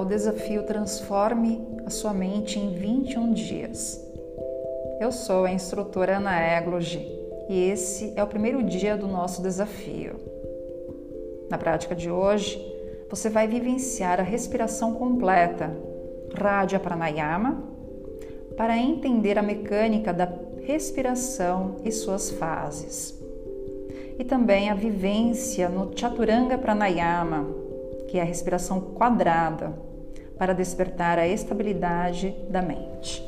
ao desafio Transforme a sua mente em 21 dias. Eu sou a instrutora Ana Eglogi e esse é o primeiro dia do nosso desafio. Na prática de hoje, você vai vivenciar a respiração completa, Radha Pranayama, para entender a mecânica da respiração e suas fases. E também a vivência no Chaturanga Pranayama, que é a respiração quadrada, para despertar a estabilidade da mente.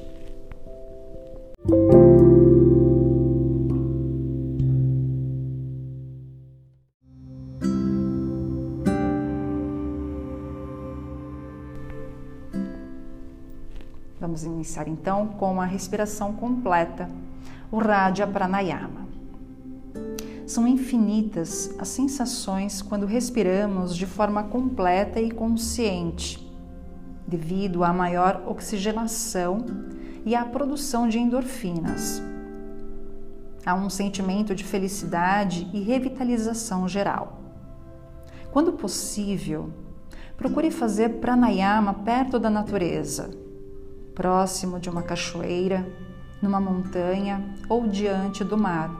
Vamos iniciar então com a respiração completa, o Radha Pranayama. São infinitas as sensações quando respiramos de forma completa e consciente, devido à maior oxigenação e à produção de endorfinas. Há um sentimento de felicidade e revitalização geral. Quando possível, procure fazer pranayama perto da natureza próximo de uma cachoeira, numa montanha ou diante do mar.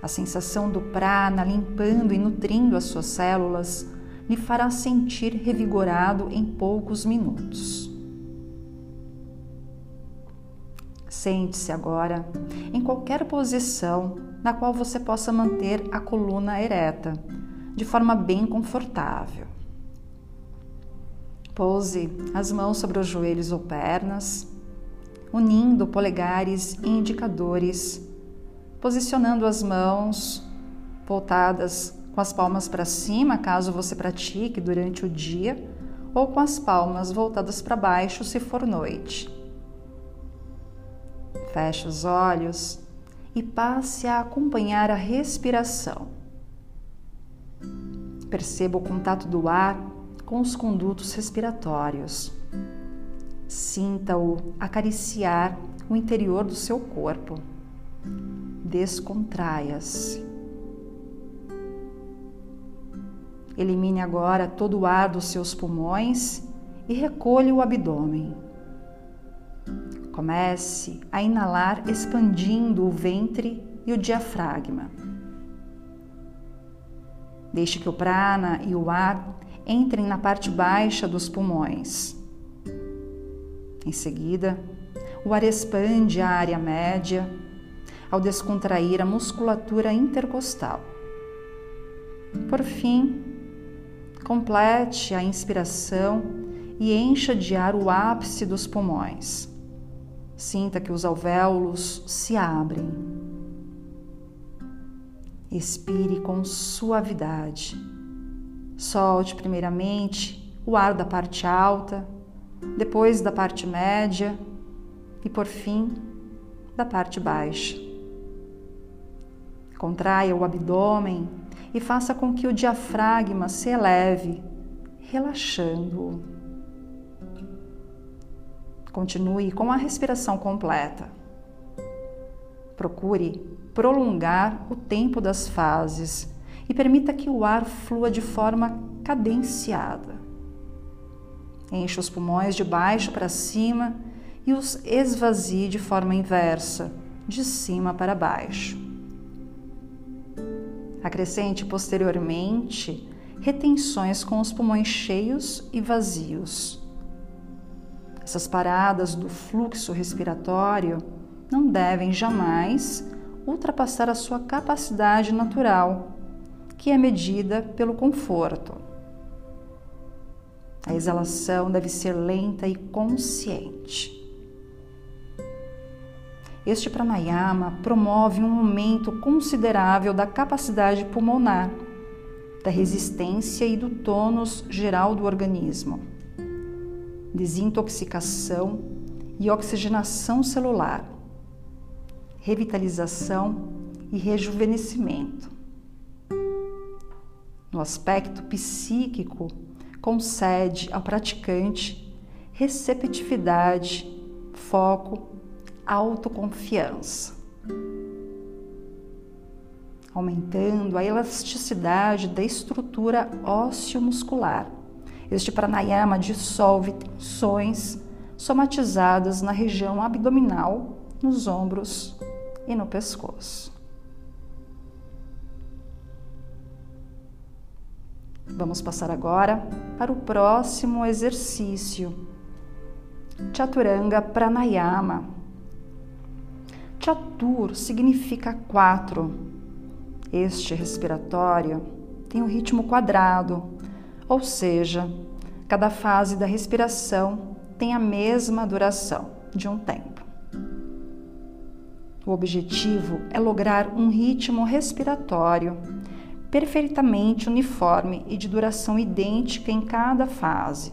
A sensação do prana limpando e nutrindo as suas células lhe fará sentir revigorado em poucos minutos. Sente-se agora em qualquer posição na qual você possa manter a coluna ereta, de forma bem confortável. Pouse as mãos sobre os joelhos ou pernas, unindo polegares e indicadores, posicionando as mãos voltadas com as palmas para cima, caso você pratique durante o dia, ou com as palmas voltadas para baixo, se for noite. Feche os olhos e passe a acompanhar a respiração. Perceba o contato do ar com os condutos respiratórios. Sinta-o acariciar o interior do seu corpo. Descontraia-se. Elimine agora todo o ar dos seus pulmões e recolha o abdômen. Comece a inalar expandindo o ventre e o diafragma. Deixe que o prana e o ar entrem na parte baixa dos pulmões. Em seguida, o ar expande a área média ao descontrair a musculatura intercostal. Por fim, complete a inspiração e encha de ar o ápice dos pulmões. Sinta que os alvéolos se abrem. Expire com suavidade Solte primeiramente o ar da parte alta, depois da parte média e por fim da parte baixa. Contraia o abdômen e faça com que o diafragma se eleve, relaxando-o. Continue com a respiração completa. Procure prolongar o tempo das fases e permita que o ar flua de forma cadenciada. Enche os pulmões de baixo para cima e os esvazie de forma inversa, de cima para baixo. Acrescente posteriormente retenções com os pulmões cheios e vazios. Essas paradas do fluxo respiratório não devem jamais ultrapassar a sua capacidade natural que é medida pelo conforto. A exalação deve ser lenta e consciente. Este pranayama promove um aumento considerável da capacidade pulmonar, da resistência e do tônus geral do organismo, desintoxicação e oxigenação celular, revitalização e rejuvenescimento. No aspecto psíquico, concede ao praticante receptividade, foco, autoconfiança, aumentando a elasticidade da estrutura ósseo-muscular Este pranayama dissolve tensões somatizadas na região abdominal, nos ombros e no pescoço. Vamos passar agora para o próximo exercício. Chaturanga Pranayama. Chatur significa quatro. Este respiratório tem um ritmo quadrado, ou seja, cada fase da respiração tem a mesma duração de um tempo. O objetivo é lograr um ritmo respiratório perfeitamente uniforme e de duração idêntica em cada fase.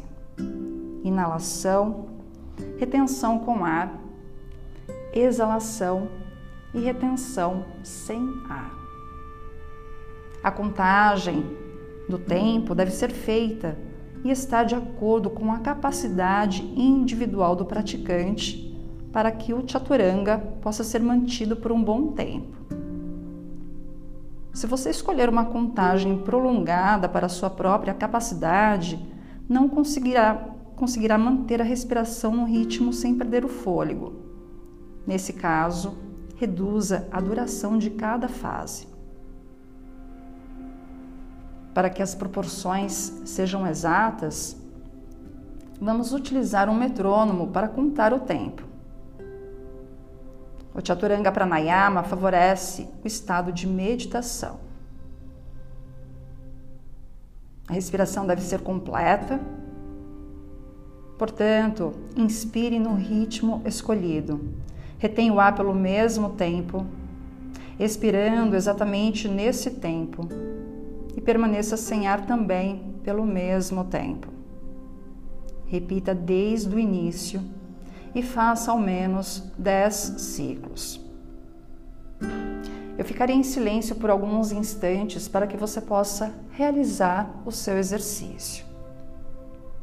Inalação, retenção com ar, exalação e retenção sem ar. A contagem do tempo deve ser feita e está de acordo com a capacidade individual do praticante para que o chaturanga possa ser mantido por um bom tempo. Se você escolher uma contagem prolongada para sua própria capacidade, não conseguirá, conseguirá manter a respiração no ritmo sem perder o fôlego. Nesse caso, reduza a duração de cada fase. Para que as proporções sejam exatas, vamos utilizar um metrônomo para contar o tempo. O Chaturanga Pranayama favorece o estado de meditação. A respiração deve ser completa. Portanto, inspire no ritmo escolhido. Retenha o ar pelo mesmo tempo, expirando exatamente nesse tempo. E permaneça sem ar também pelo mesmo tempo. Repita desde o início e faça ao menos 10 ciclos. Eu ficarei em silêncio por alguns instantes para que você possa realizar o seu exercício.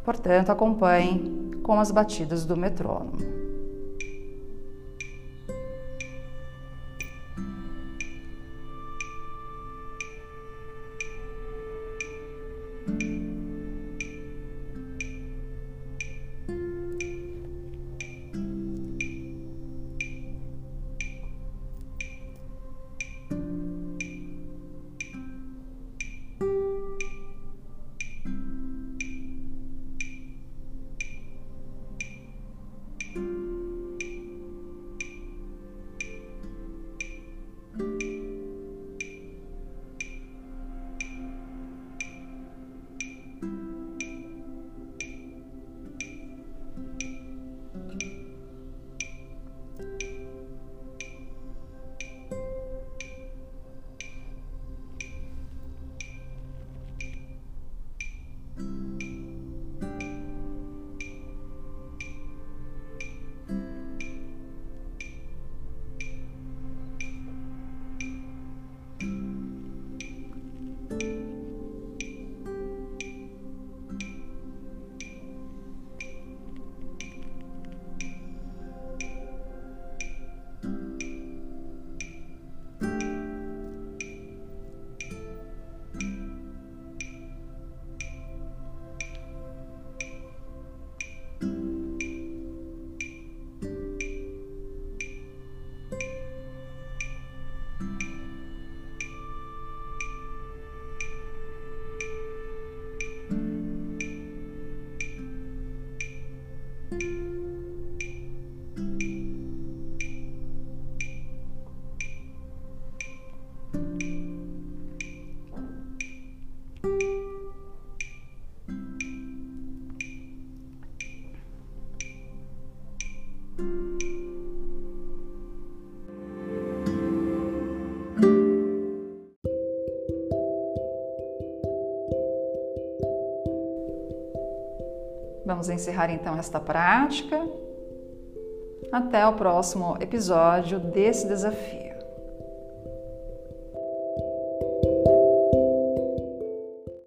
Portanto, acompanhe com as batidas do metrônomo. Vamos encerrar então esta prática. Até o próximo episódio desse desafio.